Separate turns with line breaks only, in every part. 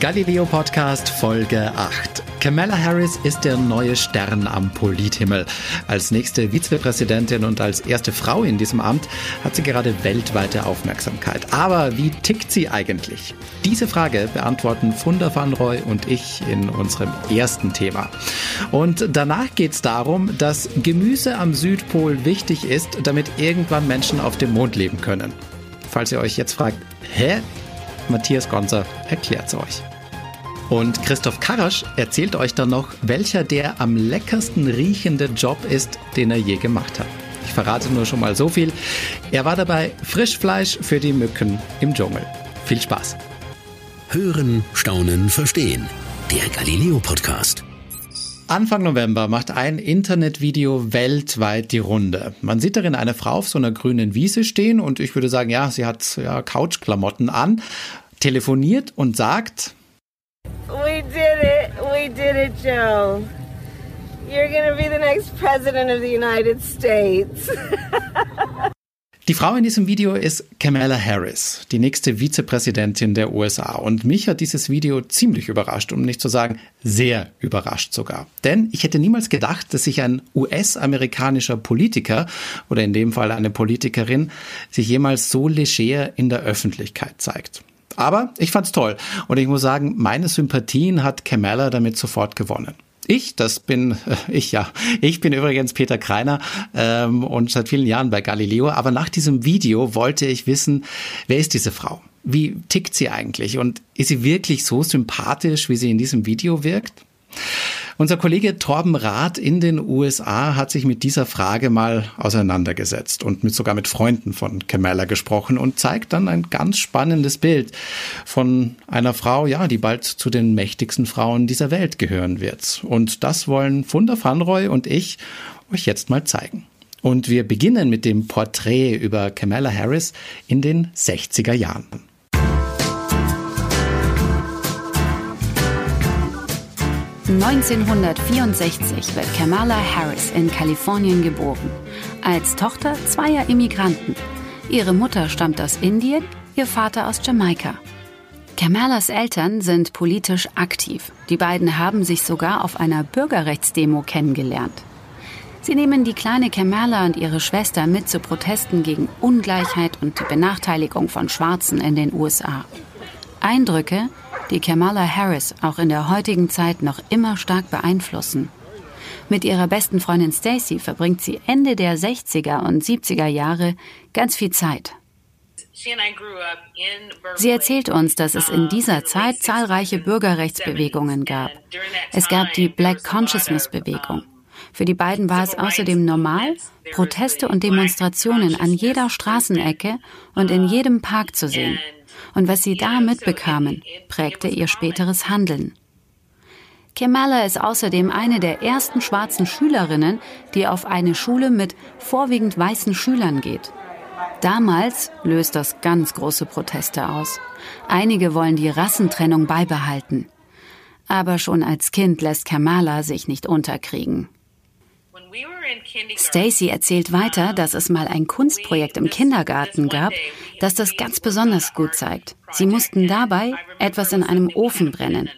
Galileo Podcast Folge 8. Kamala Harris ist der neue Stern am Polithimmel. Als nächste Vizepräsidentin und als erste Frau in diesem Amt hat sie gerade weltweite Aufmerksamkeit. Aber wie tickt sie eigentlich? Diese Frage beantworten Funda van Roy und ich in unserem ersten Thema. Und danach geht es darum, dass Gemüse am Südpol wichtig ist, damit irgendwann Menschen auf dem Mond leben können. Falls ihr euch jetzt fragt, hä? Matthias Gonzer erklärt es euch. Und Christoph Karasch erzählt euch dann noch, welcher der am leckersten riechende Job ist, den er je gemacht hat. Ich verrate nur schon mal so viel. Er war dabei Frischfleisch für die Mücken im Dschungel. Viel Spaß.
Hören, staunen, verstehen. Der Galileo Podcast.
Anfang November macht ein Internetvideo weltweit die Runde. Man sieht darin eine Frau auf so einer grünen Wiese stehen und ich würde sagen, ja, sie hat ja Couchklamotten an, telefoniert und sagt,
We did it. We did it, Joe. You're gonna be the next president of the United States.
Die Frau in diesem Video ist Kamala Harris, die nächste Vizepräsidentin der USA. Und mich hat dieses Video ziemlich überrascht, um nicht zu sagen sehr überrascht sogar. Denn ich hätte niemals gedacht, dass sich ein US-amerikanischer Politiker oder in dem Fall eine Politikerin sich jemals so leger in der Öffentlichkeit zeigt. Aber ich fand's toll und ich muss sagen, meine Sympathien hat Kamala damit sofort gewonnen. Ich, das bin äh, ich ja. Ich bin übrigens Peter Kreiner ähm, und seit vielen Jahren bei Galileo. Aber nach diesem Video wollte ich wissen, wer ist diese Frau? Wie tickt sie eigentlich? Und ist sie wirklich so sympathisch, wie sie in diesem Video wirkt? Unser Kollege Torben Rath in den USA hat sich mit dieser Frage mal auseinandergesetzt und mit, sogar mit Freunden von Kamala gesprochen und zeigt dann ein ganz spannendes Bild von einer Frau, ja, die bald zu den mächtigsten Frauen dieser Welt gehören wird. Und das wollen Funda Fanroy und ich euch jetzt mal zeigen. Und wir beginnen mit dem Porträt über Kamala Harris in den 60er Jahren.
1964 wird Kamala Harris in Kalifornien geboren, als Tochter zweier Immigranten. Ihre Mutter stammt aus Indien, ihr Vater aus Jamaika. Kamalas Eltern sind politisch aktiv. Die beiden haben sich sogar auf einer Bürgerrechtsdemo kennengelernt. Sie nehmen die kleine Kamala und ihre Schwester mit zu Protesten gegen Ungleichheit und die Benachteiligung von Schwarzen in den USA. Eindrücke, die Kamala Harris auch in der heutigen Zeit noch immer stark beeinflussen. Mit ihrer besten Freundin Stacy verbringt sie Ende der 60er und 70er Jahre ganz viel Zeit. Sie erzählt uns, dass es in dieser Zeit zahlreiche Bürgerrechtsbewegungen gab. Es gab die Black Consciousness Bewegung. Für die beiden war es außerdem normal, Proteste und Demonstrationen an jeder Straßenecke und in jedem Park zu sehen. Und was sie da mitbekamen, prägte ihr späteres Handeln. Kamala ist außerdem eine der ersten schwarzen Schülerinnen, die auf eine Schule mit vorwiegend weißen Schülern geht. Damals löst das ganz große Proteste aus. Einige wollen die Rassentrennung beibehalten. Aber schon als Kind lässt Kamala sich nicht unterkriegen. Stacy erzählt weiter, dass es mal ein Kunstprojekt im Kindergarten gab, das das ganz besonders gut zeigt. Sie mussten dabei etwas in einem Ofen brennen.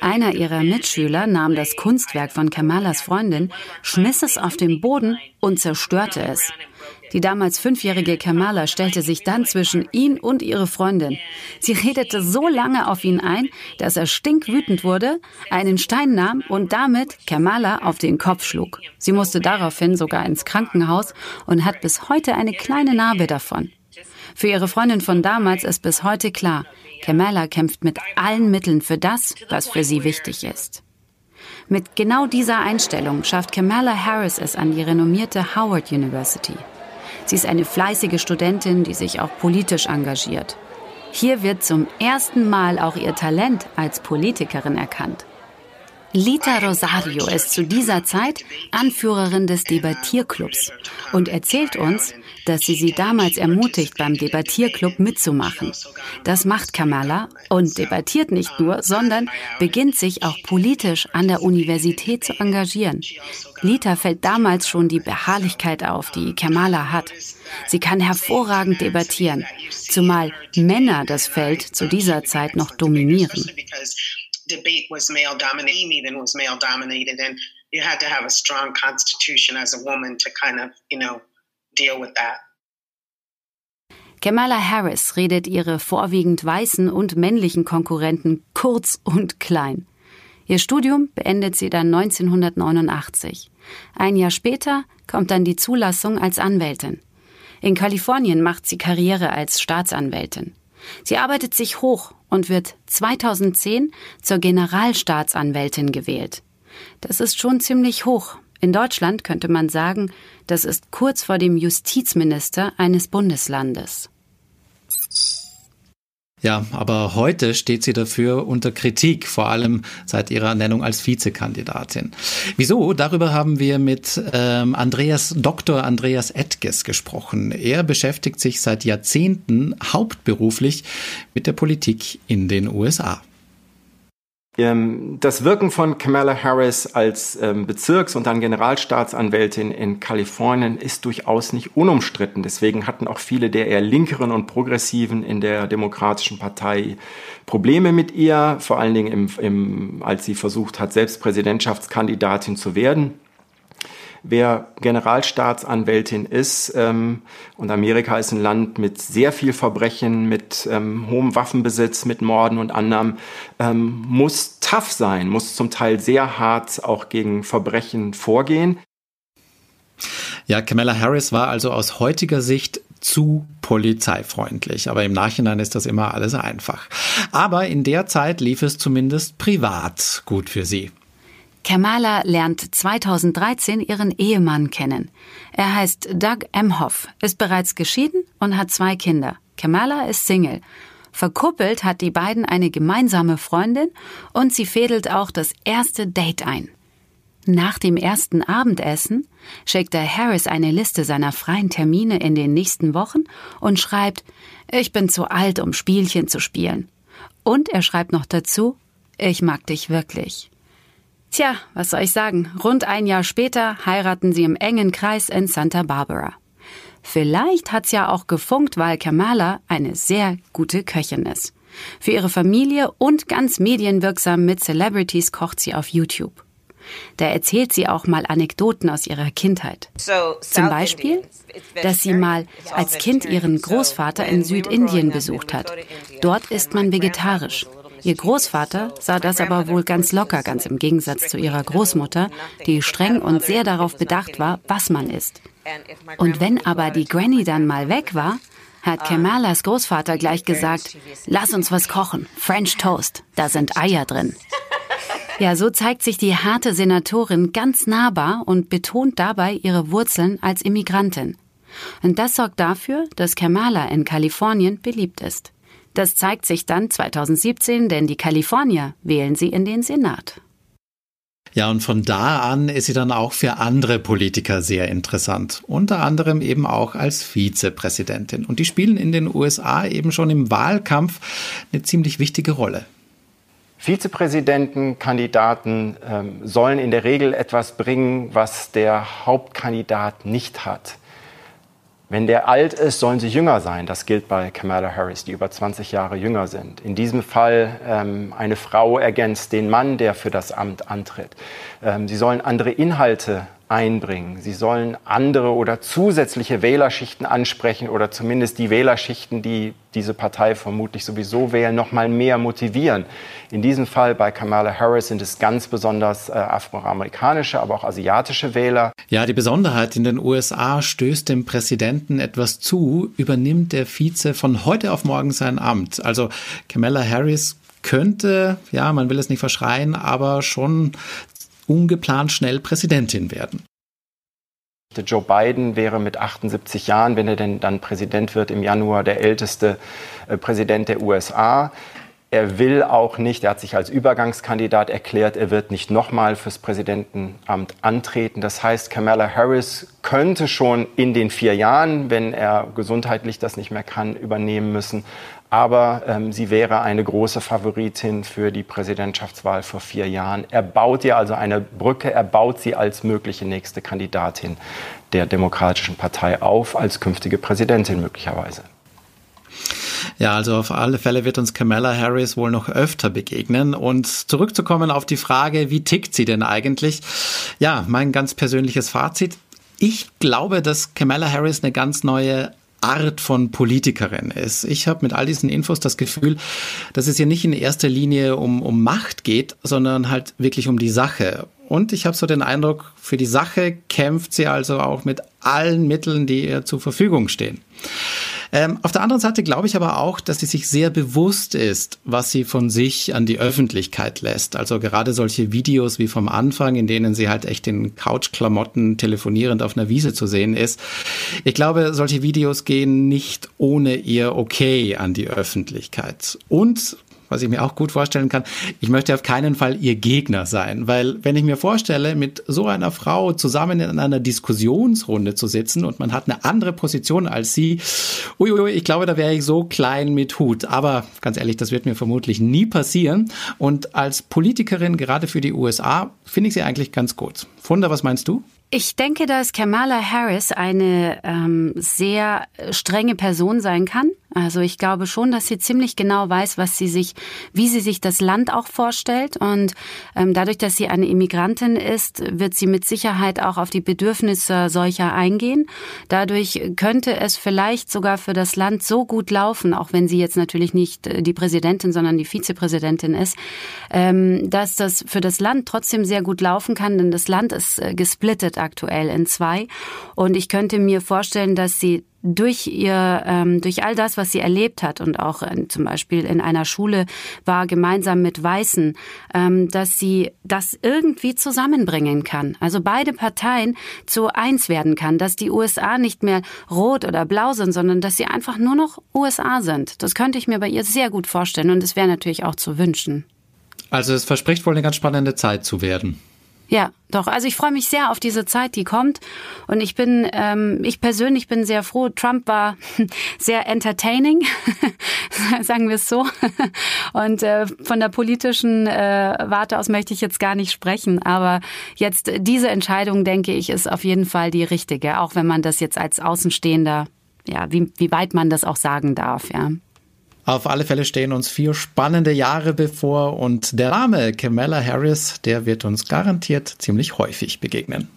Einer ihrer Mitschüler nahm das Kunstwerk von Kamalas Freundin, schmiss es auf den Boden und zerstörte es. Die damals fünfjährige Kamala stellte sich dann zwischen ihn und ihre Freundin. Sie redete so lange auf ihn ein, dass er stinkwütend wurde, einen Stein nahm und damit Kamala auf den Kopf schlug. Sie musste daraufhin sogar ins Krankenhaus und hat bis heute eine kleine Narbe davon. Für ihre Freundin von damals ist bis heute klar, Kamala kämpft mit allen Mitteln für das, was für sie wichtig ist. Mit genau dieser Einstellung schafft Kamala Harris es an die renommierte Howard University. Sie ist eine fleißige Studentin, die sich auch politisch engagiert. Hier wird zum ersten Mal auch ihr Talent als Politikerin erkannt. Lita Rosario ist zu dieser Zeit Anführerin des Debattierclubs und erzählt uns, dass sie sie damals ermutigt, beim Debattierclub mitzumachen. Das macht Kamala und debattiert nicht nur, sondern beginnt sich auch politisch an der Universität zu engagieren. Lita fällt damals schon die Beharrlichkeit auf, die Kamala hat. Sie kann hervorragend debattieren, zumal Männer das Feld zu dieser Zeit noch dominieren. Debate was male dominated and was male dominated and you had to have a strong constitution as a woman to kind of you know deal with that. Kamala Harris redet ihre vorwiegend weißen und männlichen Konkurrenten kurz und klein. Ihr Studium beendet sie dann 1989. Ein Jahr später kommt dann die Zulassung als Anwältin. In Kalifornien macht sie Karriere als Staatsanwältin. Sie arbeitet sich hoch und wird 2010 zur Generalstaatsanwältin gewählt. Das ist schon ziemlich hoch. In Deutschland könnte man sagen, das ist kurz vor dem Justizminister eines Bundeslandes.
Ja, aber heute steht sie dafür unter Kritik, vor allem seit ihrer Ernennung als Vizekandidatin. Wieso? Darüber haben wir mit ähm, Andreas Dr. Andreas Edges gesprochen. Er beschäftigt sich seit Jahrzehnten hauptberuflich mit der Politik in den USA.
Ähm, das Wirken von Kamala Harris als ähm, Bezirks- und dann Generalstaatsanwältin in Kalifornien ist durchaus nicht unumstritten. Deswegen hatten auch viele der eher linkeren und progressiven in der Demokratischen Partei Probleme mit ihr, vor allen Dingen im, im, als sie versucht hat, selbst Präsidentschaftskandidatin zu werden wer Generalstaatsanwältin ist. Ähm, und Amerika ist ein Land mit sehr viel Verbrechen, mit ähm, hohem Waffenbesitz, mit Morden und anderem, ähm, muss tough sein, muss zum Teil sehr hart auch gegen Verbrechen vorgehen.
Ja, Kamala Harris war also aus heutiger Sicht zu polizeifreundlich. Aber im Nachhinein ist das immer alles einfach. Aber in der Zeit lief es zumindest privat gut für sie.
Kamala lernt 2013 ihren Ehemann kennen. Er heißt Doug Emhoff, ist bereits geschieden und hat zwei Kinder. Kamala ist Single. Verkuppelt hat die beiden eine gemeinsame Freundin und sie fädelt auch das erste Date ein. Nach dem ersten Abendessen schickt er Harris eine Liste seiner freien Termine in den nächsten Wochen und schreibt, ich bin zu alt, um Spielchen zu spielen. Und er schreibt noch dazu, ich mag dich wirklich. Tja, was soll ich sagen? Rund ein Jahr später heiraten sie im engen Kreis in Santa Barbara. Vielleicht hat's ja auch gefunkt, weil Kamala eine sehr gute Köchin ist. Für ihre Familie und ganz medienwirksam mit Celebrities kocht sie auf YouTube. Da erzählt sie auch mal Anekdoten aus ihrer Kindheit. Zum Beispiel, dass sie mal als Kind ihren Großvater in Südindien besucht hat. Dort ist man vegetarisch. Ihr Großvater sah das aber wohl ganz locker, ganz im Gegensatz zu ihrer Großmutter, die streng und sehr darauf bedacht war, was man isst. Und wenn aber die Granny dann mal weg war, hat Kamalas Großvater gleich gesagt, lass uns was kochen, French Toast, da sind Eier drin. Ja, so zeigt sich die harte Senatorin ganz nahbar und betont dabei ihre Wurzeln als Immigrantin. Und das sorgt dafür, dass Kamala in Kalifornien beliebt ist. Das zeigt sich dann 2017, denn die Kalifornier wählen sie in den Senat.
Ja, und von da an ist sie dann auch für andere Politiker sehr interessant. Unter anderem eben auch als Vizepräsidentin. Und die spielen in den USA eben schon im Wahlkampf eine ziemlich wichtige Rolle.
Vizepräsidentenkandidaten ähm, sollen in der Regel etwas bringen, was der Hauptkandidat nicht hat. Wenn der alt ist, sollen sie jünger sein. Das gilt bei Kamala Harris, die über 20 Jahre jünger sind. In diesem Fall ähm, eine Frau ergänzt den Mann, der für das Amt antritt. Ähm, sie sollen andere Inhalte einbringen. Sie sollen andere oder zusätzliche Wählerschichten ansprechen oder zumindest die Wählerschichten, die diese Partei vermutlich sowieso wählen, noch mal mehr motivieren. In diesem Fall bei Kamala Harris sind es ganz besonders äh, afroamerikanische, aber auch asiatische Wähler.
Ja, die Besonderheit in den USA stößt dem Präsidenten etwas zu, übernimmt der Vize von heute auf morgen sein Amt. Also Kamala Harris könnte, ja, man will es nicht verschreien, aber schon ungeplant schnell Präsidentin werden.
Joe Biden wäre mit 78 Jahren, wenn er denn dann Präsident wird, im Januar der älteste äh, Präsident der USA. Er will auch nicht, er hat sich als Übergangskandidat erklärt, er wird nicht nochmal fürs Präsidentenamt antreten. Das heißt, Kamala Harris könnte schon in den vier Jahren, wenn er gesundheitlich das nicht mehr kann, übernehmen müssen. Aber ähm, sie wäre eine große Favoritin für die Präsidentschaftswahl vor vier Jahren. Er baut ihr also eine Brücke, er baut sie als mögliche nächste Kandidatin der Demokratischen Partei auf, als künftige Präsidentin möglicherweise.
Ja, also auf alle Fälle wird uns Kamala Harris wohl noch öfter begegnen. Und zurückzukommen auf die Frage, wie tickt sie denn eigentlich? Ja, mein ganz persönliches Fazit. Ich glaube, dass Kamala Harris eine ganz neue Art von Politikerin ist. Ich habe mit all diesen Infos das Gefühl, dass es hier nicht in erster Linie um, um Macht geht, sondern halt wirklich um die Sache. Und ich habe so den Eindruck, für die Sache kämpft sie also auch mit allen Mitteln, die ihr zur Verfügung stehen. Ähm, auf der anderen Seite glaube ich aber auch, dass sie sich sehr bewusst ist, was sie von sich an die Öffentlichkeit lässt. Also gerade solche Videos wie vom Anfang, in denen sie halt echt in Couchklamotten telefonierend auf einer Wiese zu sehen ist. Ich glaube, solche Videos gehen nicht ohne ihr Okay an die Öffentlichkeit. Und was ich mir auch gut vorstellen kann, ich möchte auf keinen Fall ihr Gegner sein, weil wenn ich mir vorstelle, mit so einer Frau zusammen in einer Diskussionsrunde zu sitzen und man hat eine andere Position als sie, uiuiui, ich glaube, da wäre ich so klein mit Hut. Aber ganz ehrlich, das wird mir vermutlich nie passieren. Und als Politikerin, gerade für die USA, finde ich sie eigentlich ganz gut. Funda, was meinst du?
Ich denke, dass Kamala Harris eine ähm, sehr strenge Person sein kann. Also ich glaube schon, dass sie ziemlich genau weiß, was sie sich, wie sie sich das Land auch vorstellt. Und ähm, dadurch, dass sie eine Immigrantin ist, wird sie mit Sicherheit auch auf die Bedürfnisse solcher eingehen. Dadurch könnte es vielleicht sogar für das Land so gut laufen, auch wenn sie jetzt natürlich nicht die Präsidentin, sondern die Vizepräsidentin ist, ähm, dass das für das Land trotzdem sehr gut laufen kann, denn das Land ist äh, gesplittet aktuell in zwei. Und ich könnte mir vorstellen, dass sie durch ihr, ähm, durch all das, was sie erlebt hat und auch äh, zum Beispiel in einer Schule war, gemeinsam mit Weißen, ähm, dass sie das irgendwie zusammenbringen kann. Also beide Parteien zu eins werden kann, dass die USA nicht mehr rot oder blau sind, sondern dass sie einfach nur noch USA sind. Das könnte ich mir bei ihr sehr gut vorstellen und es wäre natürlich auch zu wünschen.
Also es verspricht wohl eine ganz spannende Zeit zu werden.
Ja, doch. Also ich freue mich sehr auf diese Zeit, die kommt. Und ich bin, ähm, ich persönlich bin sehr froh. Trump war sehr entertaining, sagen wir es so. Und äh, von der politischen äh, Warte aus möchte ich jetzt gar nicht sprechen. Aber jetzt diese Entscheidung, denke ich, ist auf jeden Fall die richtige. Auch wenn man das jetzt als Außenstehender, ja, wie, wie weit man das auch sagen darf, ja.
Auf alle Fälle stehen uns vier spannende Jahre bevor und der Name Kamala Harris, der wird uns garantiert ziemlich häufig begegnen.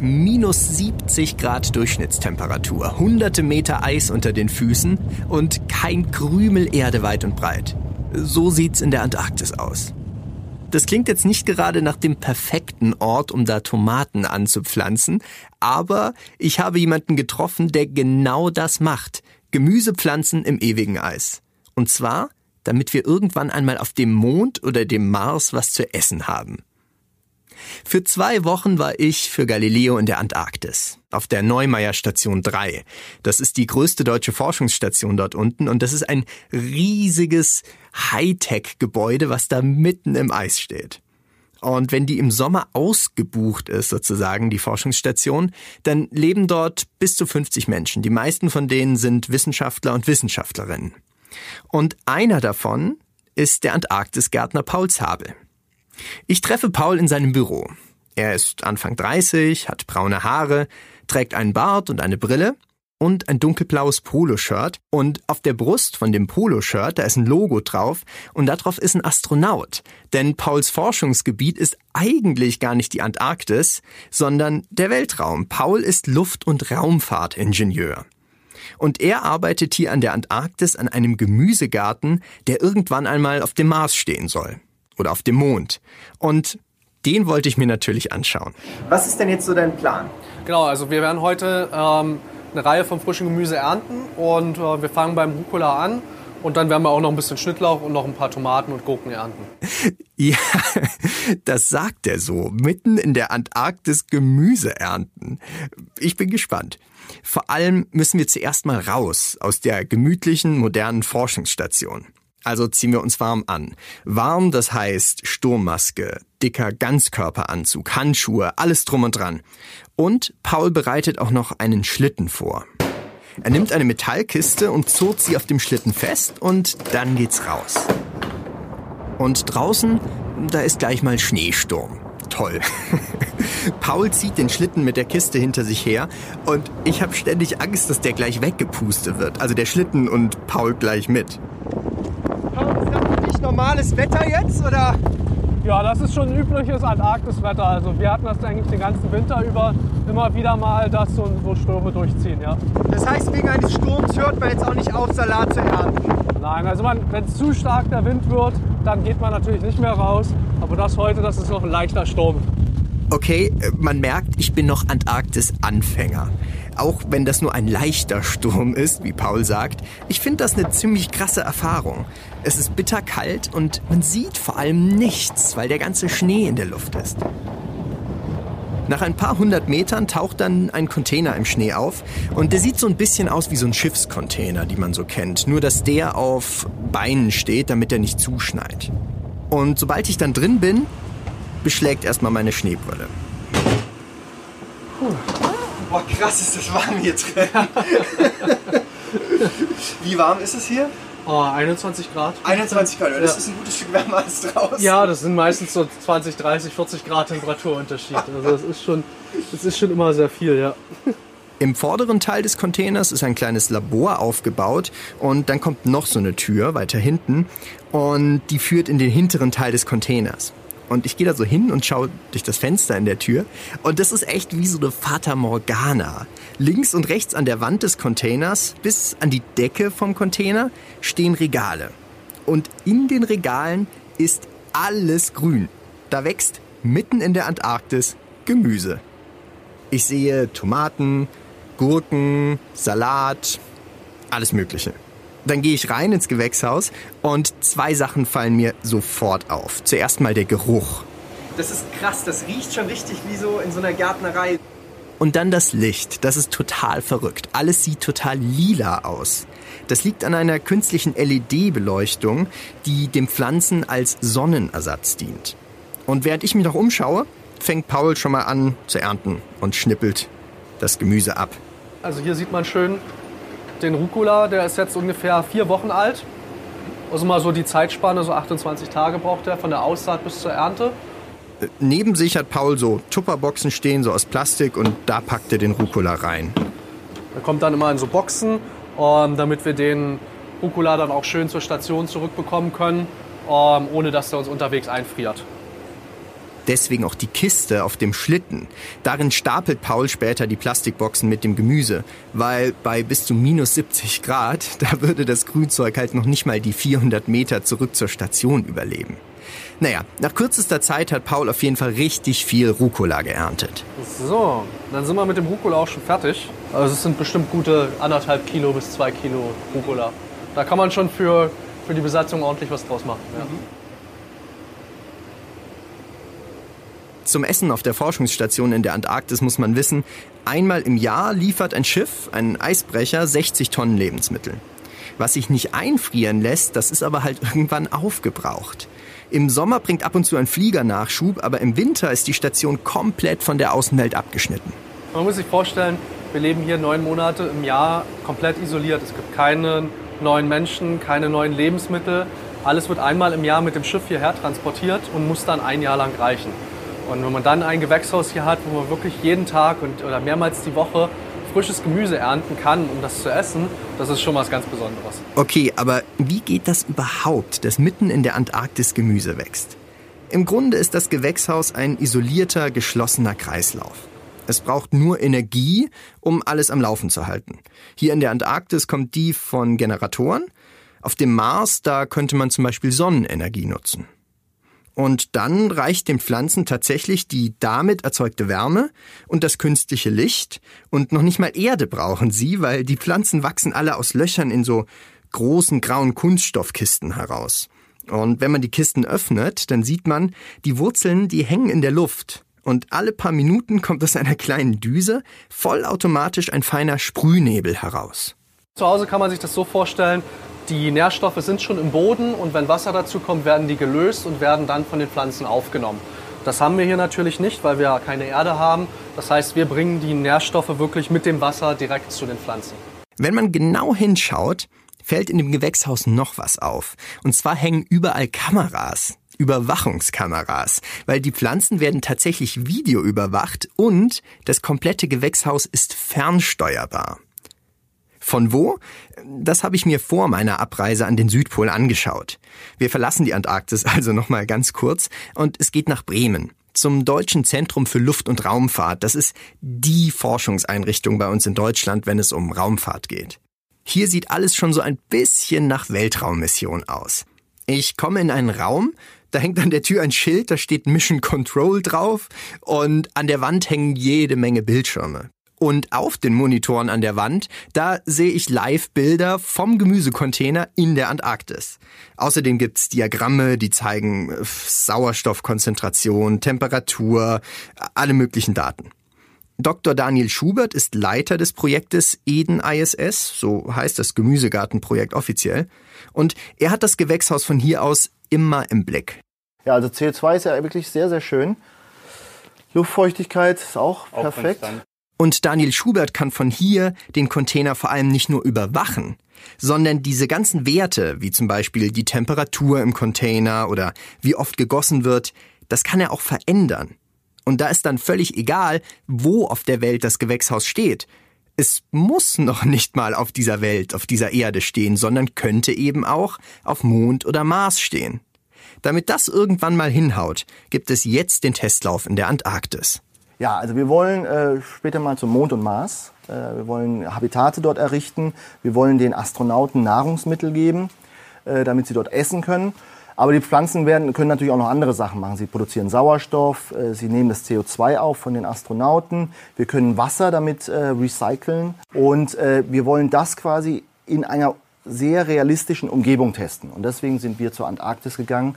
minus 70 Grad Durchschnittstemperatur, hunderte Meter Eis unter den Füßen und kein Krümel Erde weit und breit. So sieht's in der Antarktis aus. Das klingt jetzt nicht gerade nach dem perfekten Ort, um da Tomaten anzupflanzen, aber ich habe jemanden getroffen, der genau das macht. Gemüsepflanzen im ewigen Eis. Und zwar, damit wir irgendwann einmal auf dem Mond oder dem Mars was zu essen haben. Für zwei Wochen war ich für Galileo in der Antarktis, auf der Neumeier Station 3. Das ist die größte deutsche Forschungsstation dort unten und das ist ein riesiges Hightech-Gebäude, was da mitten im Eis steht. Und wenn die im Sommer ausgebucht ist, sozusagen, die Forschungsstation, dann leben dort bis zu 50 Menschen. Die meisten von denen sind Wissenschaftler und Wissenschaftlerinnen. Und einer davon ist der Antarktisgärtner Paul Zabel. Ich treffe Paul in seinem Büro. Er ist Anfang 30, hat braune Haare, trägt einen Bart und eine Brille und ein dunkelblaues Poloshirt. Und auf der Brust von dem Poloshirt, da ist ein Logo drauf und darauf ist ein Astronaut. Denn Pauls Forschungsgebiet ist eigentlich gar nicht die Antarktis, sondern der Weltraum. Paul ist Luft- und Raumfahrtingenieur. Und er arbeitet hier an der Antarktis an einem Gemüsegarten, der irgendwann einmal auf dem Mars stehen soll oder auf dem Mond. Und den wollte ich mir natürlich anschauen.
Was ist denn jetzt so dein Plan?
Genau, also wir werden heute ähm, eine Reihe von frischem Gemüse ernten und äh, wir fangen beim Rucola an und dann werden wir auch noch ein bisschen Schnittlauch und noch ein paar Tomaten und Gurken ernten.
Ja, das sagt er so. Mitten in der Antarktis Gemüse ernten. Ich bin gespannt. Vor allem müssen wir zuerst mal raus aus der gemütlichen, modernen Forschungsstation. Also ziehen wir uns warm an. Warm, das heißt Sturmmaske, dicker Ganzkörperanzug, Handschuhe, alles drum und dran. Und Paul bereitet auch noch einen Schlitten vor. Er nimmt eine Metallkiste und zurrt sie auf dem Schlitten fest und dann geht's raus. Und draußen, da ist gleich mal Schneesturm. Toll. Paul zieht den Schlitten mit der Kiste hinter sich her und ich habe ständig Angst, dass der gleich weggepustet wird. Also der Schlitten und Paul gleich mit.
Dich normales Wetter jetzt oder?
Ja, das ist schon übliches Antarktiswetter. Also wir hatten das eigentlich den ganzen Winter über immer wieder mal, dass so, so Stürme durchziehen, ja.
Das heißt, wegen eines Sturms hört man jetzt auch nicht auf, Salat zu ernten.
Nein, also wenn es zu stark der Wind wird, dann geht man natürlich nicht mehr raus. Aber das heute, das ist noch ein leichter Sturm.
Okay, äh, man merkt, ich bin noch Antarktis-Anfänger. Auch wenn das nur ein leichter Sturm ist, wie Paul sagt, ich finde das eine ziemlich krasse Erfahrung. Es ist bitterkalt und man sieht vor allem nichts, weil der ganze Schnee in der Luft ist. Nach ein paar hundert Metern taucht dann ein Container im Schnee auf und der sieht so ein bisschen aus wie so ein Schiffscontainer, die man so kennt. Nur dass der auf Beinen steht, damit er nicht zuschneit. Und sobald ich dann drin bin, beschlägt erstmal meine Schneebrille.
Boah, krass ist das warm hier drin. Wie warm ist es hier?
Oh, 21 Grad.
21 Grad, das
Ja.
ist ein gutes Stück wärmer als draußen.
Ja, das sind meistens so 20, 30, 40 Grad Temperaturunterschied. Also das ist schon, das ist schon immer sehr viel, ja.
Im vorderen Teil des Containers ist ein kleines Labor aufgebaut und dann kommt noch so eine Tür weiter hinten und die führt in den hinteren Teil des Containers. Und ich gehe da so hin und schaue durch das Fenster in der Tür und das ist echt wie so eine Fata Morgana. Links und rechts an der Wand des Containers bis an die Decke vom Container stehen Regale. Und in den Regalen ist alles grün. Da wächst mitten in der Antarktis Gemüse. Ich sehe Tomaten, Gurken, Salat, alles Mögliche. Dann gehe ich rein ins Gewächshaus und zwei Sachen fallen mir sofort auf. Zuerst mal der Geruch
Das ist krass, das riecht schon richtig wie so in so einer Gärtnerei.
und dann das Licht. Das ist total verrückt. Alles sieht total lila aus. Das liegt an einer künstlichen LED-Beleuchtung, die den Pflanzen als Sonnenersatz dient. Und während ich mich noch umschaue, fängt Paul schon mal an zu ernten und schnippelt das Gemüse ab.
Also hier sieht man schön den Rucola, der ist jetzt ungefähr vier Wochen alt. Also mal so die Zeitspanne, so 28 Tage braucht er von der Aussaat bis zur Ernte.
Neben sich hat Paul so Tupperboxen stehen, so aus Plastik, und da packt er den Rucola rein.
Der kommt dann immer in so Boxen, ähm, damit wir den Rucola dann auch schön zur Station zurückbekommen können, ähm, ohne dass der uns unterwegs einfriert.
Deswegen auch die Kiste auf dem Schlitten. Darin stapelt Paul später die Plastikboxen mit dem Gemüse, weil bei bis zu minus 70 Grad, da würde das Grünzeug halt noch nicht mal die 400 Meter zurück zur Station überleben. Naja, nach kürzester Zeit hat Paul auf jeden Fall richtig viel Rucola geerntet.
So, dann sind wir mit dem Rucola auch schon fertig. Also es sind bestimmt gute anderthalb Kilo bis zwei Kilo Rucola. Da kann man schon für, für die Besatzung ordentlich was draus machen. Ja.
Zum Essen auf der Forschungsstation in der Antarktis muss man wissen, einmal im Jahr liefert ein Schiff, ein Eisbrecher, 60 Tonnen Lebensmittel. Was sich nicht einfrieren lässt, das ist aber halt irgendwann aufgebraucht. Im Sommer bringt ab und zu ein Flieger Nachschub, aber im Winter ist die Station komplett von der Außenwelt abgeschnitten.
Man muss sich vorstellen, wir leben hier neun Monate im Jahr komplett isoliert. Es gibt keine neuen Menschen, keine neuen Lebensmittel. Alles wird einmal im Jahr mit dem Schiff hierher transportiert und muss dann ein Jahr lang reichen. Und wenn man dann ein Gewächshaus hier hat, wo man wirklich jeden Tag und, oder mehrmals die Woche frisches Gemüse ernten kann, um das zu essen, das ist schon was ganz Besonderes.
Okay, aber wie geht das überhaupt, dass mitten in der Antarktis Gemüse wächst? Im Grunde ist das Gewächshaus ein isolierter, geschlossener Kreislauf. Es braucht nur Energie, um alles am Laufen zu halten. Hier in der Antarktis kommt die von Generatoren. Auf dem Mars, da könnte man zum Beispiel Sonnenenergie nutzen. Und dann reicht den Pflanzen tatsächlich die damit erzeugte Wärme und das künstliche Licht. Und noch nicht mal Erde brauchen sie, weil die Pflanzen wachsen alle aus Löchern in so großen grauen Kunststoffkisten heraus. Und wenn man die Kisten öffnet, dann sieht man, die Wurzeln, die hängen in der Luft. Und alle paar Minuten kommt aus einer kleinen Düse vollautomatisch ein feiner Sprühnebel heraus.
Zu Hause kann man sich das so vorstellen, die Nährstoffe sind schon im Boden und wenn Wasser dazu kommt, werden die gelöst und werden dann von den Pflanzen aufgenommen. Das haben wir hier natürlich nicht, weil wir keine Erde haben. Das heißt, wir bringen die Nährstoffe wirklich mit dem Wasser direkt zu den Pflanzen.
Wenn man genau hinschaut, fällt in dem Gewächshaus noch was auf. Und zwar hängen überall Kameras. Überwachungskameras, weil die Pflanzen werden tatsächlich videoüberwacht und das komplette Gewächshaus ist fernsteuerbar. Von wo? Das habe ich mir vor meiner Abreise an den Südpol angeschaut. Wir verlassen die Antarktis also nochmal ganz kurz und es geht nach Bremen zum Deutschen Zentrum für Luft- und Raumfahrt. Das ist die Forschungseinrichtung bei uns in Deutschland, wenn es um Raumfahrt geht. Hier sieht alles schon so ein bisschen nach Weltraummission aus. Ich komme in einen Raum, da hängt an der Tür ein Schild, da steht Mission Control drauf und an der Wand hängen jede Menge Bildschirme. Und auf den Monitoren an der Wand, da sehe ich Live-Bilder vom Gemüsecontainer in der Antarktis. Außerdem gibt's Diagramme, die zeigen äh, Sauerstoffkonzentration, Temperatur, alle möglichen Daten. Dr. Daniel Schubert ist Leiter des Projektes Eden ISS, so heißt das Gemüsegartenprojekt offiziell. Und er hat das Gewächshaus von hier aus immer im Blick.
Ja, also CO2 ist ja wirklich sehr, sehr schön. Luftfeuchtigkeit ist auch, auch perfekt. Konstant.
Und Daniel Schubert kann von hier den Container vor allem nicht nur überwachen, sondern diese ganzen Werte, wie zum Beispiel die Temperatur im Container oder wie oft gegossen wird, das kann er auch verändern. Und da ist dann völlig egal, wo auf der Welt das Gewächshaus steht. Es muss noch nicht mal auf dieser Welt, auf dieser Erde stehen, sondern könnte eben auch auf Mond oder Mars stehen. Damit das irgendwann mal hinhaut, gibt es jetzt den Testlauf in der Antarktis.
Ja, also wir wollen äh, später mal zum Mond und Mars. Äh, wir wollen Habitate dort errichten. Wir wollen den Astronauten Nahrungsmittel geben, äh, damit sie dort essen können. Aber die Pflanzen werden, können natürlich auch noch andere Sachen machen. Sie produzieren Sauerstoff, äh, sie nehmen das CO2 auf von den Astronauten. Wir können Wasser damit äh, recyceln. Und äh, wir wollen das quasi in einer sehr realistischen Umgebung testen. Und deswegen sind wir zur Antarktis gegangen,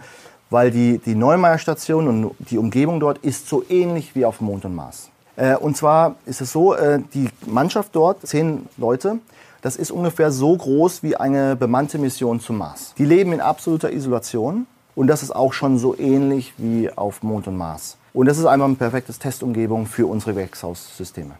weil die, die Neumeier-Station und die Umgebung dort ist so ähnlich wie auf Mond und Mars. Äh, und zwar ist es so, äh, die Mannschaft dort, zehn Leute, das ist ungefähr so groß wie eine bemannte Mission zum Mars. Die leben in absoluter Isolation und das ist auch schon so ähnlich wie auf Mond und Mars. Und das ist einfach eine perfekte Testumgebung für unsere Gewächshaussysteme.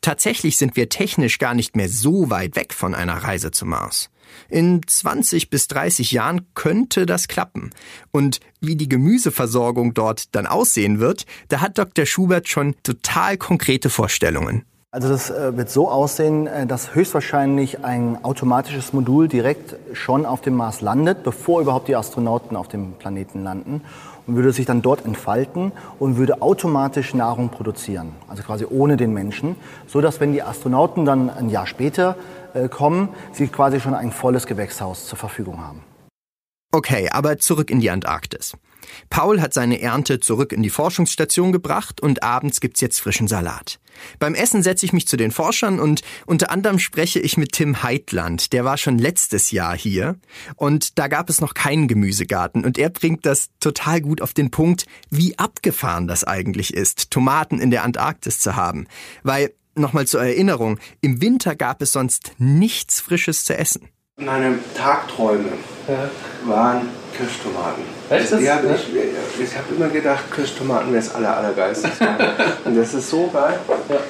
Tatsächlich sind wir technisch gar nicht mehr so weit weg von einer Reise zum Mars. In 20 bis 30 Jahren könnte das klappen. Und wie die Gemüseversorgung dort dann aussehen wird, da hat Dr. Schubert schon total konkrete Vorstellungen.
Also das äh, wird so aussehen, äh, dass höchstwahrscheinlich ein automatisches Modul direkt schon auf dem Mars landet, bevor überhaupt die Astronauten auf dem Planeten landen und würde sich dann dort entfalten und würde automatisch Nahrung produzieren, also quasi ohne den Menschen, so dass wenn die Astronauten dann ein Jahr später kommen, sie quasi schon ein volles Gewächshaus zur Verfügung haben.
Okay, aber zurück in die Antarktis. Paul hat seine Ernte zurück in die Forschungsstation gebracht und abends gibt's jetzt frischen Salat. Beim Essen setze ich mich zu den Forschern und unter anderem spreche ich mit Tim Heitland. Der war schon letztes Jahr hier und da gab es noch keinen Gemüsegarten und er bringt das total gut auf den Punkt, wie abgefahren das eigentlich ist, Tomaten in der Antarktis zu haben. Weil, nochmal zur Erinnerung, im Winter gab es sonst nichts Frisches zu essen.
Meine Tagträume ja. waren Kirschtomaten.
Echt?
Ja, ich, ich habe immer gedacht, Kirschtomaten wäre das aller, allergeilste. Und das ist so geil. Ja.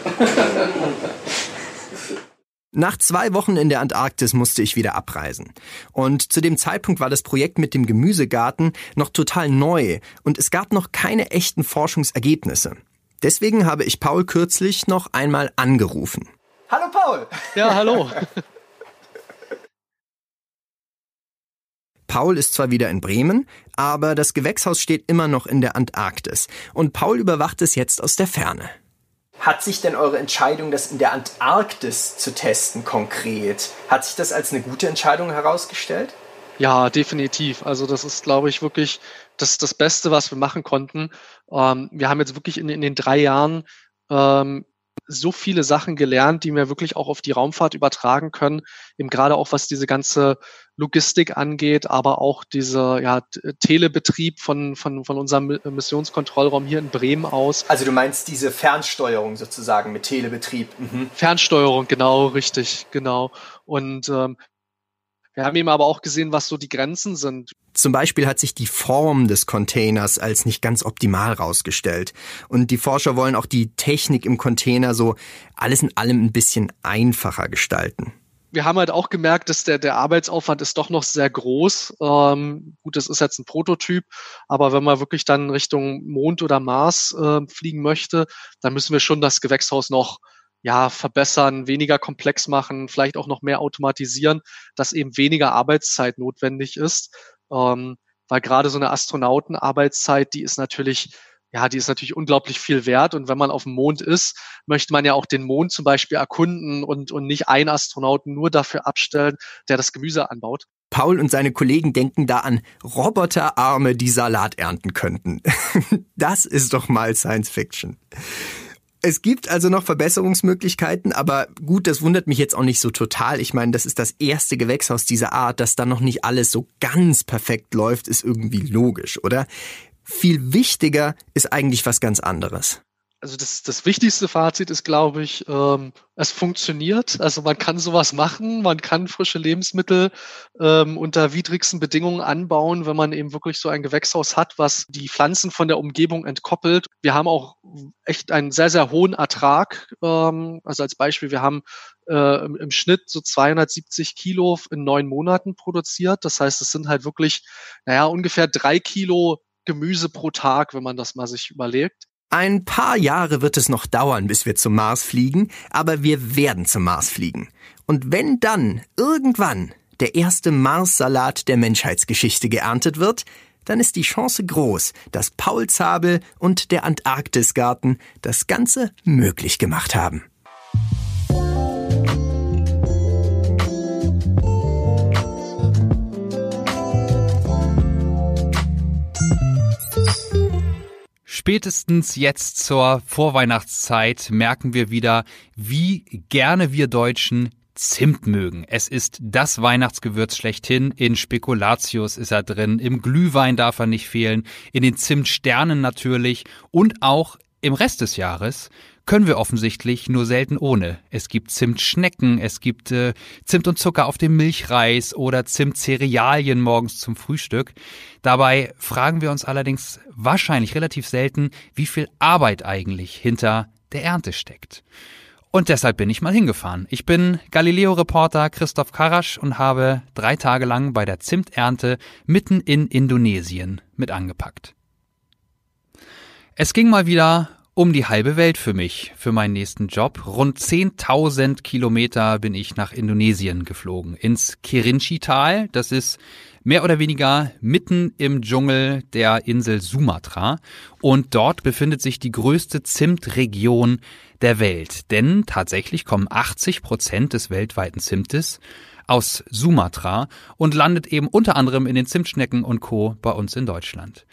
Nach zwei Wochen in der Antarktis musste ich wieder abreisen. Und zu dem Zeitpunkt war das Projekt mit dem Gemüsegarten noch total neu und es gab noch keine echten Forschungsergebnisse. Deswegen habe ich Paul kürzlich noch einmal angerufen.
Hallo Paul!
Ja, hallo.
Paul ist zwar wieder in Bremen, aber das Gewächshaus steht immer noch in der Antarktis und Paul überwacht es jetzt aus der Ferne.
Hat sich denn eure Entscheidung, das in der Antarktis zu testen, konkret, hat sich das als eine gute Entscheidung herausgestellt?
Ja, definitiv. Also das ist, glaube ich, wirklich das, das Beste, was wir machen konnten. Ähm, wir haben jetzt wirklich in, in den drei Jahren ähm, so viele Sachen gelernt, die wir wirklich auch auf die Raumfahrt übertragen können, eben gerade auch was diese ganze
Logistik angeht, aber auch dieser ja, Telebetrieb von, von, von unserem Missionskontrollraum hier in Bremen aus.
Also du meinst diese Fernsteuerung sozusagen mit Telebetrieb?
Mhm. Fernsteuerung, genau, richtig, genau. Und ähm, wir haben eben aber auch gesehen, was so die Grenzen sind.
Zum Beispiel hat sich die Form des Containers als nicht ganz optimal rausgestellt. Und die Forscher wollen auch die Technik im Container so alles in allem ein bisschen einfacher gestalten
wir haben halt auch gemerkt, dass der, der Arbeitsaufwand ist doch noch sehr groß. Ähm, gut, das ist jetzt ein Prototyp, aber wenn man wirklich dann Richtung Mond oder Mars äh, fliegen möchte, dann müssen wir schon das Gewächshaus noch ja, verbessern, weniger komplex machen, vielleicht auch noch mehr automatisieren, dass eben weniger Arbeitszeit notwendig ist. Ähm, weil gerade so eine Astronautenarbeitszeit, die ist natürlich, ja, die ist natürlich unglaublich viel wert. Und wenn man auf dem Mond ist, möchte man ja auch den Mond zum Beispiel erkunden und, und nicht einen Astronauten nur dafür abstellen, der das Gemüse anbaut.
Paul und seine Kollegen denken da an Roboterarme, die Salat ernten könnten. Das ist doch mal Science Fiction. Es gibt also noch Verbesserungsmöglichkeiten, aber gut, das wundert mich jetzt auch nicht so total. Ich meine, das ist das erste Gewächshaus dieser Art, dass dann noch nicht alles so ganz perfekt läuft, ist irgendwie logisch, oder? Viel wichtiger ist eigentlich was ganz anderes
also das, das wichtigste Fazit ist, glaube ich, ähm, es funktioniert. Also man kann sowas machen, man kann frische Lebensmittel ähm, unter widrigsten Bedingungen anbauen, wenn man eben wirklich so ein Gewächshaus hat, was die Pflanzen von der Umgebung entkoppelt. Wir haben auch echt einen sehr, sehr hohen Ertrag. Ähm, also als Beispiel, wir haben äh, im, im Schnitt so 270 Kilo in neun Monaten produziert. Das heißt, es sind halt wirklich, naja, ungefähr drei Kilo Gemüse pro Tag, wenn man das mal sich überlegt.
Ein paar Jahre wird es noch dauern, bis wir zum Mars fliegen, aber wir werden zum Mars fliegen. Und wenn dann irgendwann der erste Mars-Salat der Menschheitsgeschichte geerntet wird, dann ist die Chance groß, dass Paul Zabel und der Antarktisgarten das Ganze möglich gemacht haben.
Spätestens jetzt zur Vorweihnachtszeit merken wir wieder, wie gerne wir Deutschen Zimt mögen. Es ist das Weihnachtsgewürz schlechthin. In Spekulatius ist er drin, im Glühwein darf er nicht fehlen, in den Zimtsternen natürlich und auch im Rest des Jahres können wir offensichtlich nur selten ohne. Es gibt Zimtschnecken, es gibt äh, Zimt und Zucker auf dem Milchreis oder Zimtcerealien morgens zum Frühstück. Dabei fragen wir uns allerdings wahrscheinlich relativ selten, wie viel Arbeit eigentlich hinter der Ernte steckt. Und deshalb bin ich mal hingefahren. Ich bin Galileo-Reporter Christoph Karasch und habe drei Tage lang bei der Zimternte mitten in Indonesien mit angepackt. Es ging mal wieder um die halbe Welt für mich, für meinen nächsten Job. Rund 10.000 Kilometer bin ich nach Indonesien geflogen, ins Kerinci-Tal. Das ist mehr oder weniger mitten im Dschungel der Insel Sumatra. Und dort befindet sich die größte Zimtregion der Welt. Denn tatsächlich kommen 80 Prozent des weltweiten Zimtes aus Sumatra und landet eben unter anderem in den Zimtschnecken und Co. bei uns in Deutschland.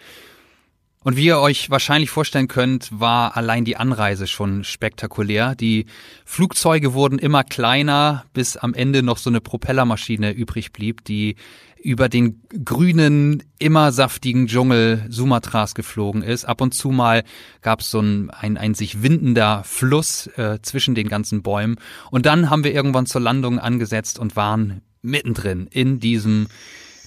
Und wie ihr euch wahrscheinlich vorstellen könnt, war allein die Anreise schon spektakulär. Die Flugzeuge wurden immer kleiner, bis am Ende noch so eine Propellermaschine übrig blieb, die über den grünen, immer saftigen Dschungel Sumatras geflogen ist. Ab und zu mal gab es so ein, ein, ein sich windender Fluss äh, zwischen den ganzen Bäumen. Und dann haben wir irgendwann zur Landung angesetzt und waren mittendrin in diesem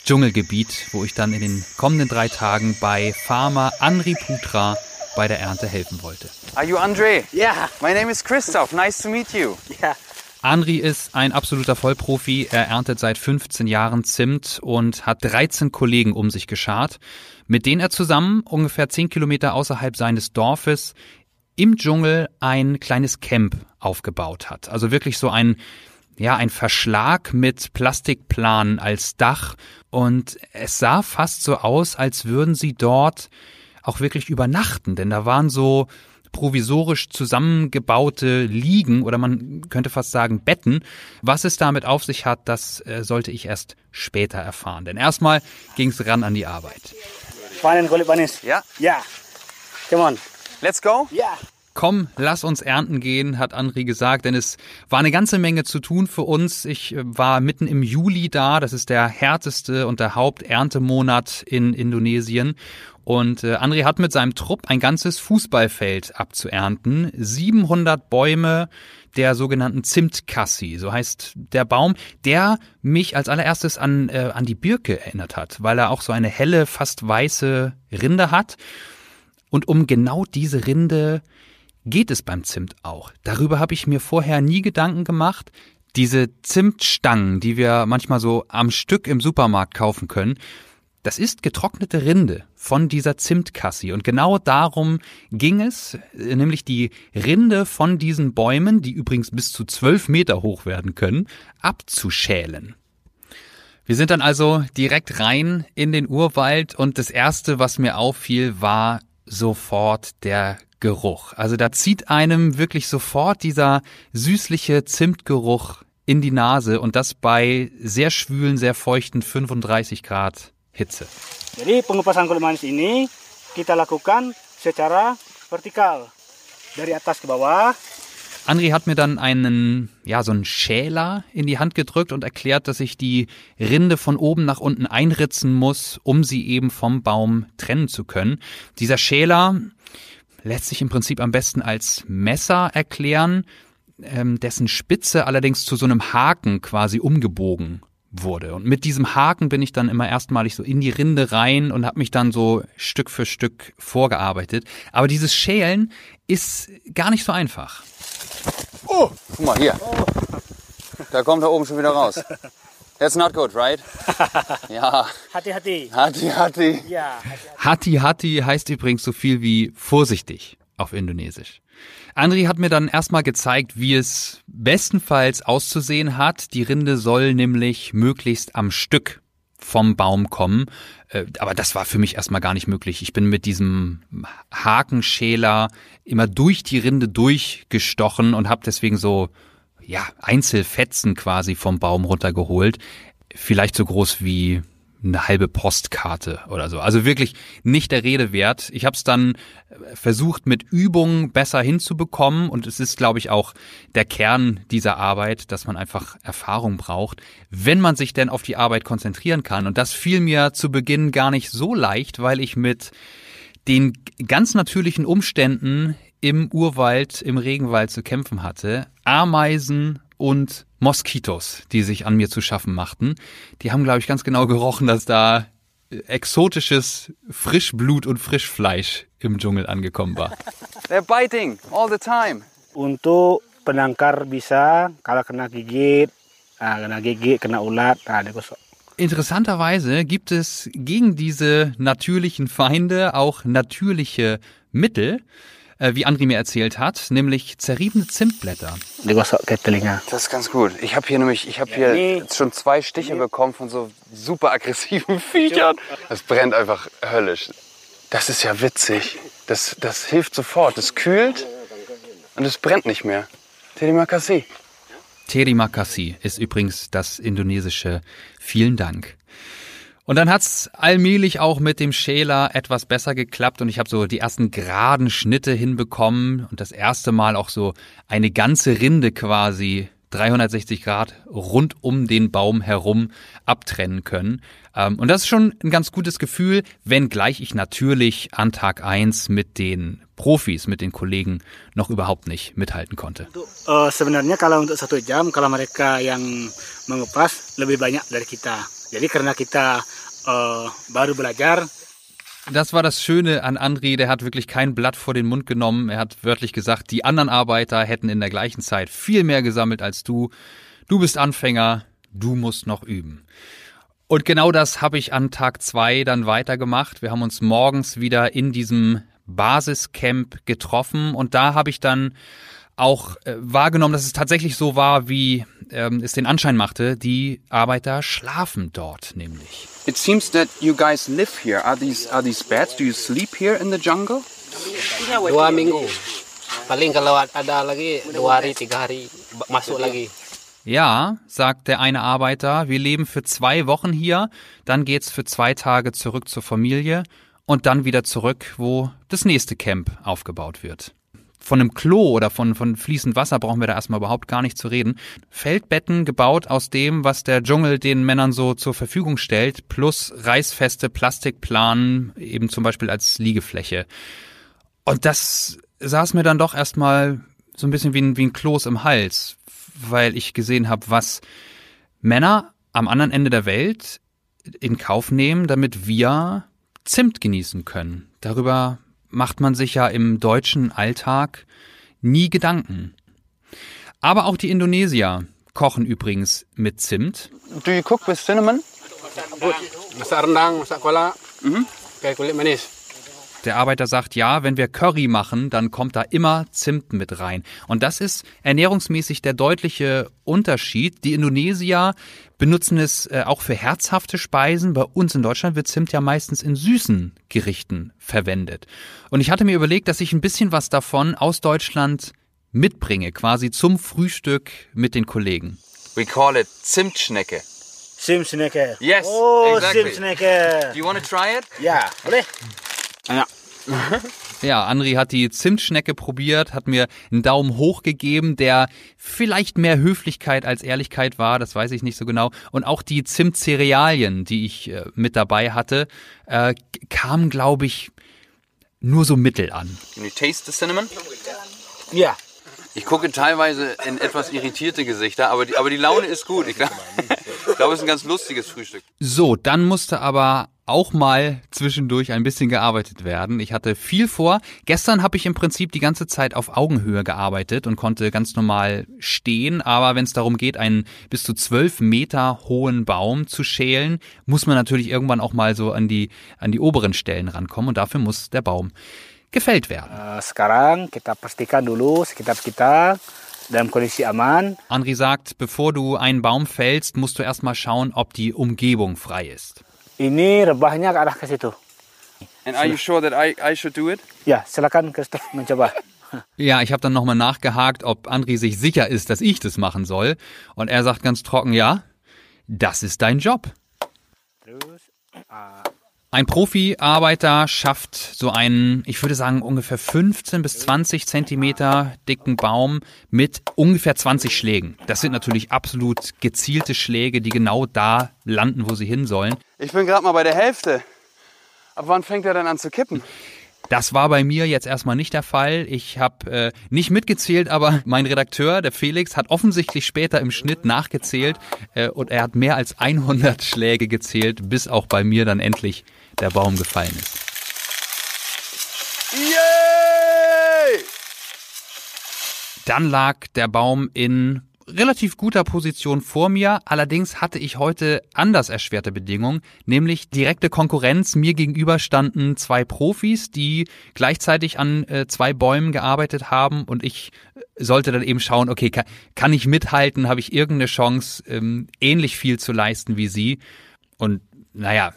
Dschungelgebiet, wo ich dann in den kommenden drei Tagen bei Farmer Anri Putra bei der Ernte helfen wollte.
Are you Andre? Yeah. My name is Christoph. Nice to meet you.
Yeah. Andri ist ein absoluter Vollprofi. Er erntet seit 15 Jahren Zimt und hat 13 Kollegen um sich geschart, mit denen er zusammen ungefähr 10 Kilometer außerhalb seines Dorfes im Dschungel ein kleines Camp aufgebaut hat. Also wirklich so ein ja, ein Verschlag mit Plastikplanen als Dach und es sah fast so aus, als würden sie dort auch wirklich übernachten, denn da waren so provisorisch zusammengebaute Liegen oder man könnte fast sagen Betten. Was es damit auf sich hat, das äh, sollte ich erst später erfahren. Denn erstmal ging es ran an die Arbeit.
Ja. Yeah. Come on. Let's go?
Ja. Komm, lass uns ernten gehen, hat Andri gesagt, denn es war eine ganze Menge zu tun für uns. Ich äh, war mitten im Juli da, das ist der härteste und der Haupterntemonat in Indonesien. Und äh, André hat mit seinem Trupp ein ganzes Fußballfeld abzuernten. 700 Bäume der sogenannten Zimtkassi, so heißt der Baum, der mich als allererstes an, äh, an die Birke erinnert hat, weil er auch so eine helle, fast weiße Rinde hat. Und um genau diese Rinde geht es beim Zimt auch. Darüber habe ich mir vorher nie Gedanken gemacht. Diese Zimtstangen, die wir manchmal so am Stück im Supermarkt kaufen können, das ist getrocknete Rinde von dieser Zimtkassi. Und genau darum ging es, nämlich die Rinde von diesen Bäumen, die übrigens bis zu zwölf Meter hoch werden können, abzuschälen. Wir sind dann also direkt rein in den Urwald und das erste, was mir auffiel, war sofort der Geruch. Also da zieht einem wirklich sofort dieser süßliche Zimtgeruch in die Nase und das bei sehr schwülen, sehr feuchten 35 Grad Hitze.
Jadi pengupasan kulit manis ini kita lakukan secara vertikal dari atas ke bawah.
André hat mir dann einen, ja, so einen Schäler in die Hand gedrückt und erklärt, dass ich die Rinde von oben nach unten einritzen muss, um sie eben vom Baum trennen zu können. Dieser Schäler lässt sich im Prinzip am besten als Messer erklären, ähm, dessen Spitze allerdings zu so einem Haken quasi umgebogen wurde. Und mit diesem Haken bin ich dann immer erstmalig so in die Rinde rein und habe mich dann so Stück für Stück vorgearbeitet. Aber dieses Schälen ist gar nicht so einfach.
Oh, guck mal hier. Da kommt er oben schon wieder raus. That's not good, right? Ja.
Hati-hati.
Hati-hati.
Ja.
Hati-hati heißt übrigens so viel wie vorsichtig auf Indonesisch. Andri hat mir dann erstmal gezeigt, wie es bestenfalls auszusehen hat. Die Rinde soll nämlich möglichst am Stück vom Baum kommen. Äh, aber das war für mich erstmal gar nicht möglich. Ich bin mit diesem Hakenschäler immer durch die Rinde durchgestochen und habe deswegen so ja Einzelfetzen quasi vom Baum runtergeholt. Vielleicht so groß wie eine halbe Postkarte oder so. Also wirklich nicht der Rede wert. Ich habe es dann versucht mit Übungen besser hinzubekommen und es ist, glaube ich, auch der Kern dieser Arbeit, dass man einfach Erfahrung braucht, wenn man sich denn auf die Arbeit konzentrieren kann. Und das fiel mir zu Beginn gar nicht so leicht, weil ich mit den ganz natürlichen Umständen im Urwald, im Regenwald zu kämpfen hatte. Ameisen und Moskitos, die sich an mir zu schaffen machten. Die haben, glaube ich, ganz genau gerochen, dass da exotisches Frischblut und Frischfleisch im Dschungel angekommen war.
They're biting all the time.
Untuk penangkar bisa kalau kena gigit, nah, kena gigit, kena ulat, nah, digosok.
Interessanterweise gibt es gegen diese natürlichen Feinde auch natürliche Mittel äh, wie Andri mir erzählt hat, nämlich zerriebene Zimtblätter.
Das ist ganz gut. Ich habe hier nämlich, ich habe hier schon zwei Stiche bekommen von so super aggressiven Viechern. Das brennt einfach höllisch. Das ist ja witzig. Das, das hilft sofort. Das kühlt und es brennt nicht mehr. Terima kasih.
Terima kasih ist übrigens das indonesische Vielen Dank. Und dann hat's allmählich auch mit dem Schäler etwas besser geklappt und ich habe so die ersten geraden Schnitte hinbekommen und das erste Mal auch so eine ganze Rinde quasi 360 Grad rund um den Baum herum abtrennen können. Ähm, und das ist schon ein ganz gutes Gefühl, wenngleich ich natürlich an Tag eins mit den Profis, mit den Kollegen noch überhaupt nicht mithalten konnte.
Uh, sebenarnya kalau untuk satu jam, kalau mereka yang mengepas lebih banyak dari kita. Jadi karena kita uh, baru belajar,
das war das Schöne an Andri, der hat wirklich kein Blatt vor den Mund genommen. Er hat wörtlich gesagt, die anderen Arbeiter hätten in der gleichen Zeit viel mehr gesammelt als du. Du bist Anfänger, du musst noch üben. Und genau das habe ich an Tag zwei dann weitergemacht. Wir haben uns morgens wieder in diesem Basiscamp getroffen und da habe ich dann auch äh, wahrgenommen, dass es tatsächlich so war, wie ähm, es den Anschein machte. Die Arbeiter schlafen dort nämlich.
It seems that you guys live here. Are these are these beds? Do you sleep here in the jungle?
Dua minggu. Paling kalau ada lagi dua hari, tiga hari masuk lagi.
Ja, sagt der eine Arbeiter, wir leben für zwei Wochen hier, dann geht's für zwei Tage zurück zur Familie und dann wieder zurück, wo das nächste Camp aufgebaut wird. Von einem Klo oder von, von fließend Wasser brauchen wir da erstmal überhaupt gar nicht zu reden. Feldbetten gebaut aus dem, was der Dschungel den Männern so zur Verfügung stellt, plus reißfeste Plastikplanen, eben zum Beispiel als Liegefläche. Und das saß mir dann doch erstmal so ein bisschen wie ein, wie ein Kloß im Hals, weil ich gesehen habe, was Männer am anderen Ende der Welt in Kauf nehmen, damit wir Zimt genießen können. Darüber macht man sich ja im deutschen Alltag nie Gedanken. Aber auch die Indonesier kochen übrigens mit Zimt.
Do you cook with cinnamon?
Masak rendang, masak kola, mhm. kayak kulit manis.
Der Arbeiter sagt, ja, wenn wir Curry machen, dann kommt da immer Zimt mit rein. Und das ist ernährungsmäßig der deutliche Unterschied. Die Indonesier benutzen es äh, auch für herzhafte Speisen. Bei uns in Deutschland wird Zimt ja meistens in süßen Gerichten verwendet. Und ich hatte mir überlegt, dass ich ein bisschen was davon aus Deutschland mitbringe, quasi zum Frühstück mit den Kollegen.
We call it Zimtschnecke.
Zimtschnecke.
Yes,
Oh,
exactly.
Zimtschnecke.
Do you want to try it?
Ja, boleh? Ja.
Ja, Andri hat die Zimtschnecke probiert, hat mir einen Daumen hoch gegeben, der vielleicht mehr Höflichkeit als Ehrlichkeit war, das weiß ich nicht so genau. Und auch die Zimtcerealien, die ich äh, mit dabei hatte, äh, kamen, glaube ich, nur so mittel an.
Can you taste the cinnamon?
Ja.
Ich gucke teilweise in etwas irritierte Gesichter, aber die, aber die Laune ist gut. Ich glaube, ich glaube, es ist ein ganz lustiges Frühstück.
So, dann musste aber auch mal zwischendurch ein bisschen gearbeitet werden. Ich hatte viel vor. Gestern habe ich im Prinzip die ganze Zeit auf Augenhöhe gearbeitet und konnte ganz normal stehen. Aber wenn es darum geht, einen bis zu zwölf Meter hohen Baum zu schälen, muss man natürlich irgendwann auch mal so an die, an die oberen Stellen rankommen. Und dafür muss der Baum gefällt werden.
Eh, sekarang kita pastikan dulu sekitar kita dalam kondisi aman.
Andri sagt, bevor du einen Baum fällst, musst du erstmal schauen, ob die Umgebung frei ist.
Ini rebahnya ke arah ke situ.
And are you sure that I, I should do it?
Ya, silakan Christoph mencoba.
Ja, ich habe dann nochmal nachgehakt, ob Andri sich sicher ist, dass ich das machen soll. Und er sagt ganz trocken, ja, das ist dein Job. Ein Profi-Arbeiter schafft so einen, ich würde sagen, ungefähr 15 bis 20 Zentimeter dicken Baum mit ungefähr 20 Schlägen. Das sind natürlich absolut gezielte Schläge, die genau da landen, wo sie hin sollen.
Ich bin gerade mal bei der Hälfte. Ab wann fängt er dann an zu kippen?
Das war bei mir jetzt erstmal nicht der Fall. Ich habe äh, nicht mitgezählt, aber mein Redakteur, der Felix, hat offensichtlich später im Schnitt nachgezählt äh, und er hat mehr als 100 Schläge gezählt, bis auch bei mir dann endlich der Baum gefallen ist.
Yay!
Dann lag der Baum in relativ guter Position vor mir. Allerdings hatte ich heute anders erschwerte Bedingungen, nämlich direkte Konkurrenz. Mir gegenüber standen zwei Profis, die gleichzeitig an äh, zwei Bäumen gearbeitet haben und ich sollte dann eben schauen, okay, kann, kann ich mithalten? Habe ich irgendeine Chance, ähm, ähnlich viel zu leisten wie sie? Und naja,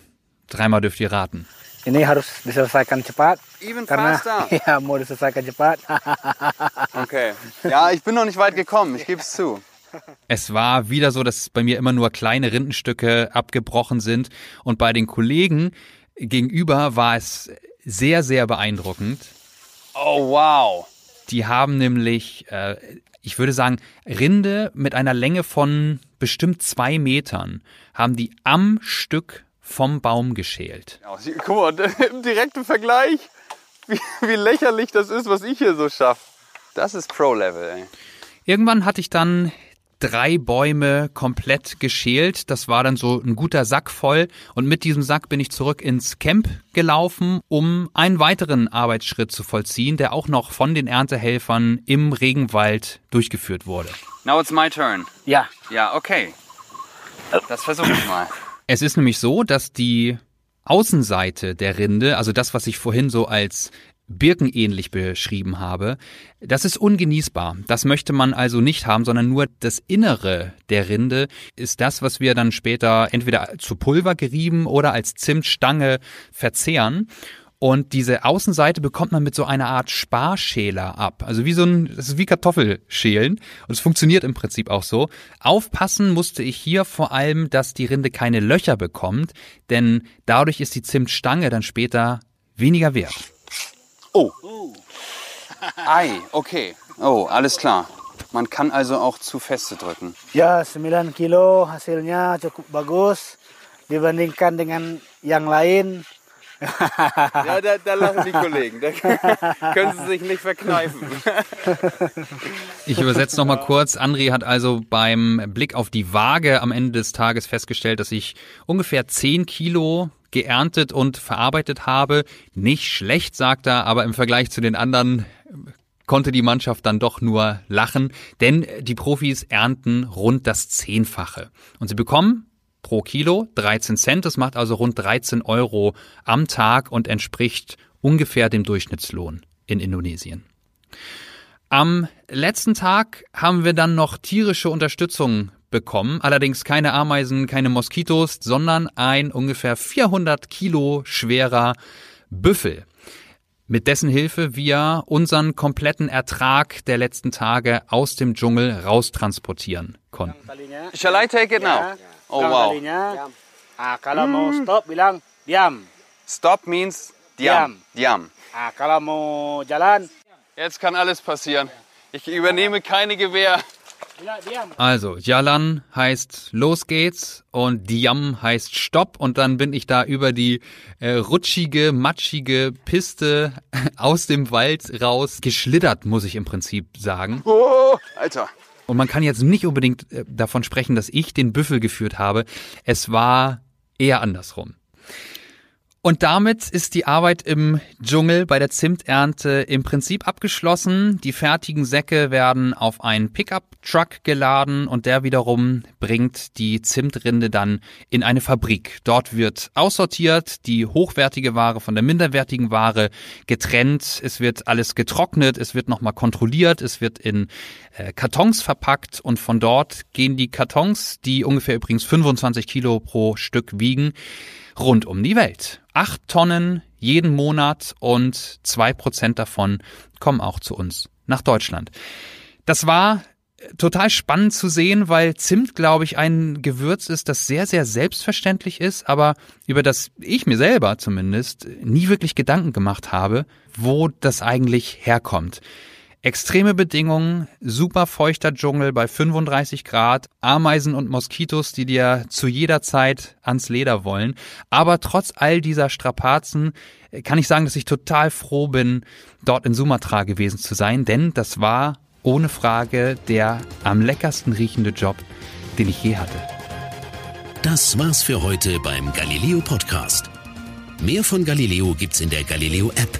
dreimal dürft ihr raten.
Ini harus diselesaikan cepat.
Even
karena
faster.
ya mau diselesaikan cepat.
Okay. Ja, ich bin noch nicht weit gekommen, ich gebe es zu.
Es war wieder so, dass bei mir immer nur kleine Rindenstücke abgebrochen sind und bei den Kollegen gegenüber war es sehr, sehr beeindruckend.
Oh, wow.
Die haben nämlich, äh, ich würde sagen, Rinde mit einer Länge von bestimmt zwei Metern, haben die am Stück vom Baum geschält.
Ja, guck mal, im direkten Vergleich, wie, wie lächerlich das ist, was ich hier so schaffe. Das ist Pro-Level, ey.
Irgendwann hatte ich dann drei Bäume komplett geschält. Das war dann so ein guter Sack voll. Und mit diesem Sack bin ich zurück ins Camp gelaufen, um einen weiteren Arbeitsschritt zu vollziehen, der auch noch von den Erntehelfern im Regenwald durchgeführt wurde.
Now it's my turn.
Ja.
Ja, okay. Das versuche ich mal.
Es ist nämlich so, dass die Außenseite der Rinde, also das, was ich vorhin so als birkenähnlich beschrieben habe, das ist ungenießbar. Das möchte man also nicht haben, sondern nur das Innere der Rinde ist das, was wir dann später entweder zu Pulver gerieben oder als Zimtstange verzehren. Und diese Außenseite bekommt man mit so einer Art Sparschäler ab. Also wie so ein, das ist wie Kartoffelschälen. Und es funktioniert im Prinzip auch so. Aufpassen musste ich hier vor allem, dass die Rinde keine Löcher bekommt, denn dadurch ist die Zimtstange dann später weniger wert.
Oh. Ei, okay. Oh, alles klar. Man kann also auch zu feste drücken.
Ya, 9 kilo hasilnya cukup bagus dibandingkan dengan yang lain.
Ja, da, da lachen die Kollegen. Da können sie sich nicht verkneifen.
Ich übersetze noch mal kurz. André hat also beim Blick auf die Waage am Ende des Tages festgestellt, dass ich ungefähr 10 Kilo geerntet und verarbeitet habe. Nicht schlecht, sagt er, aber im Vergleich zu den anderen konnte die Mannschaft dann doch nur lachen, denn die Profis ernten rund das Zehnfache. Und sie bekommen pro Kilo 13 Cent. Das macht also rund 13 Euro am Tag und entspricht ungefähr dem Durchschnittslohn in Indonesien. Am letzten Tag haben wir dann noch tierische Unterstützung bekommen. Allerdings keine Ameisen, keine Moskitos, sondern ein ungefähr 400 Kilo schwerer Büffel mit dessen Hilfe wir unseren kompletten Ertrag der letzten Tage aus dem Dschungel raustransportieren konnten.
Shall I take it now? Oh wow.
Ah, kalau mau stop bilang diam.
Stop means diam. Diam.
Ah, kalau mau jalan.
Jetzt kann alles passieren. Ich übernehme keine Gewehr.
Also, Jalan heißt los geht's und Diam heißt stopp und dann bin ich da über die äh, rutschige, matschige Piste aus dem Wald raus geschlittert, muss ich im Prinzip sagen.
Oh, Alter.
Und man kann jetzt nicht unbedingt äh, davon sprechen, dass ich den Büffel geführt habe. Es war eher andersrum. Und damit ist die Arbeit im Dschungel bei der Zimternte im Prinzip abgeschlossen. Die fertigen Säcke werden auf einen Pickup-Truck geladen und der wiederum bringt die Zimtrinde dann in eine Fabrik. Dort wird aussortiert, die hochwertige Ware von der minderwertigen Ware getrennt. Es wird alles getrocknet, es wird nochmal kontrolliert, es wird in äh, Kartons verpackt und von dort gehen die Kartons, die ungefähr übrigens 25 Kilo pro Stück wiegen, rund um die Welt. Acht Tonnen jeden Monat und zwei Prozent davon kommen auch zu uns nach Deutschland. Das war total spannend zu sehen, weil Zimt, glaube ich, ein Gewürz ist, das sehr, sehr selbstverständlich ist, aber über das ich mir selber zumindest nie wirklich Gedanken gemacht habe, wo das eigentlich herkommt. Extreme Bedingungen, super feuchter Dschungel bei 35 Grad, Ameisen und Moskitos, die dir zu jeder Zeit ans Leder wollen. Aber trotz all dieser Strapazen äh, kann ich sagen, dass ich total froh bin, dort in Sumatra gewesen zu sein, denn das war ohne Frage der am leckersten riechende Job, den ich je hatte.
Das war's für heute beim Galileo Podcast. Mehr von Galileo gibt's in der Galileo App,